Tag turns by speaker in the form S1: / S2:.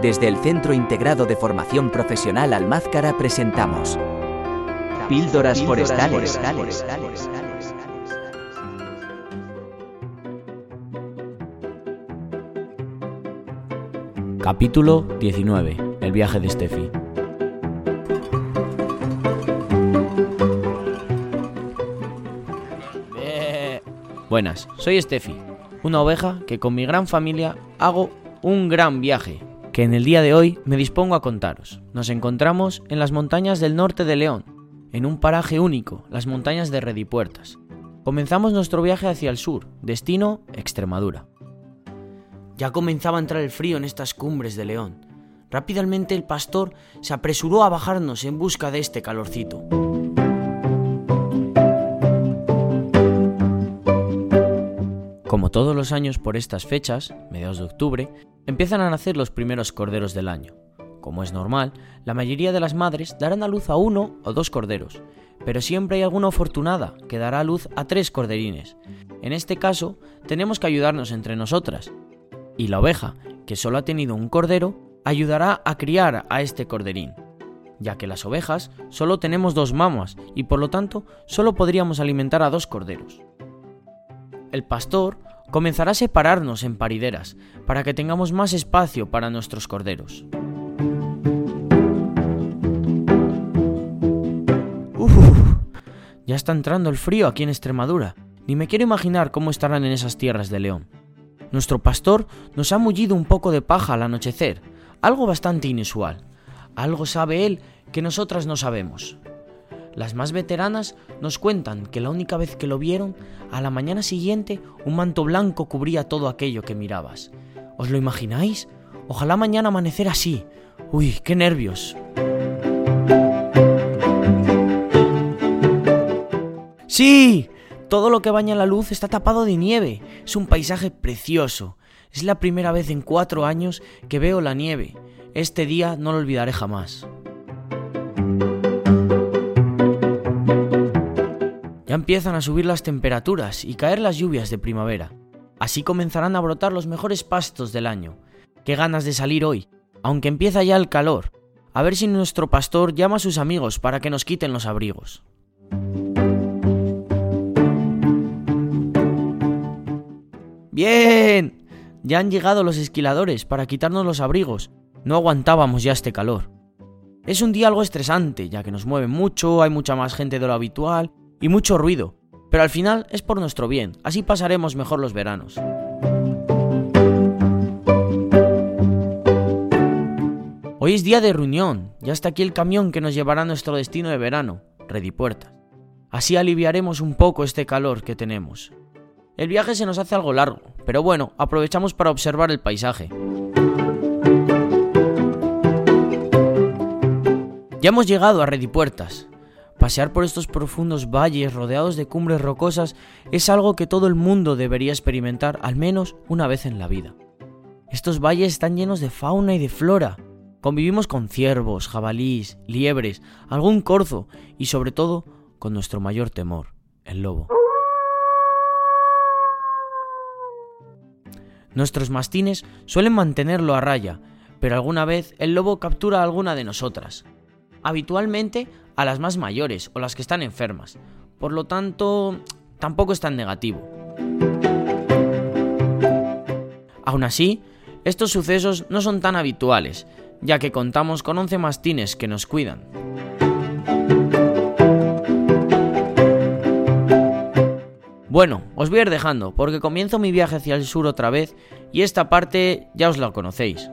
S1: Desde el Centro Integrado de Formación Profesional Almázcara presentamos Píldoras Forestales.
S2: Capítulo 19. El viaje de Steffi. Buenas, soy Steffi, una oveja que con mi gran familia hago un gran viaje que en el día de hoy me dispongo a contaros. Nos encontramos en las montañas del norte de León, en un paraje único, las montañas de Redipuertas. Comenzamos nuestro viaje hacia el sur, destino Extremadura. Ya comenzaba a entrar el frío en estas cumbres de León. Rápidamente el pastor se apresuró a bajarnos en busca de este calorcito. Como todos los años por estas fechas, mediados de octubre, empiezan a nacer los primeros corderos del año. Como es normal, la mayoría de las madres darán a luz a uno o dos corderos, pero siempre hay alguna afortunada que dará a luz a tres corderines. En este caso, tenemos que ayudarnos entre nosotras. Y la oveja, que solo ha tenido un cordero, ayudará a criar a este corderín, ya que las ovejas solo tenemos dos mamas y por lo tanto solo podríamos alimentar a dos corderos el pastor comenzará a separarnos en parideras para que tengamos más espacio para nuestros corderos. Uf, ya está entrando el frío aquí en Extremadura. Ni me quiero imaginar cómo estarán en esas tierras de León. Nuestro pastor nos ha mullido un poco de paja al anochecer, algo bastante inusual. Algo sabe él que nosotras no sabemos. Las más veteranas nos cuentan que la única vez que lo vieron, a la mañana siguiente un manto blanco cubría todo aquello que mirabas. ¿Os lo imagináis? Ojalá mañana amanecer así. Uy, qué nervios. ¡Sí! Todo lo que baña la luz está tapado de nieve. Es un paisaje precioso. Es la primera vez en cuatro años que veo la nieve. Este día no lo olvidaré jamás. Ya empiezan a subir las temperaturas y caer las lluvias de primavera. Así comenzarán a brotar los mejores pastos del año. Qué ganas de salir hoy, aunque empieza ya el calor. A ver si nuestro pastor llama a sus amigos para que nos quiten los abrigos. Bien. Ya han llegado los esquiladores para quitarnos los abrigos. No aguantábamos ya este calor. Es un día algo estresante, ya que nos mueve mucho, hay mucha más gente de lo habitual y mucho ruido, pero al final es por nuestro bien, así pasaremos mejor los veranos. Hoy es día de reunión, ya está aquí el camión que nos llevará a nuestro destino de verano, Redipuertas. Así aliviaremos un poco este calor que tenemos. El viaje se nos hace algo largo, pero bueno, aprovechamos para observar el paisaje. Ya hemos llegado a Redipuertas, Pasear por estos profundos valles rodeados de cumbres rocosas es algo que todo el mundo debería experimentar al menos una vez en la vida. Estos valles están llenos de fauna y de flora. Convivimos con ciervos, jabalís, liebres, algún corzo y sobre todo con nuestro mayor temor, el lobo. Nuestros mastines suelen mantenerlo a raya, pero alguna vez el lobo captura a alguna de nosotras. Habitualmente a las más mayores o las que están enfermas. Por lo tanto, tampoco es tan negativo. Aún así, estos sucesos no son tan habituales, ya que contamos con 11 mastines que nos cuidan. Bueno, os voy a ir dejando, porque comienzo mi viaje hacia el sur otra vez y esta parte ya os la conocéis.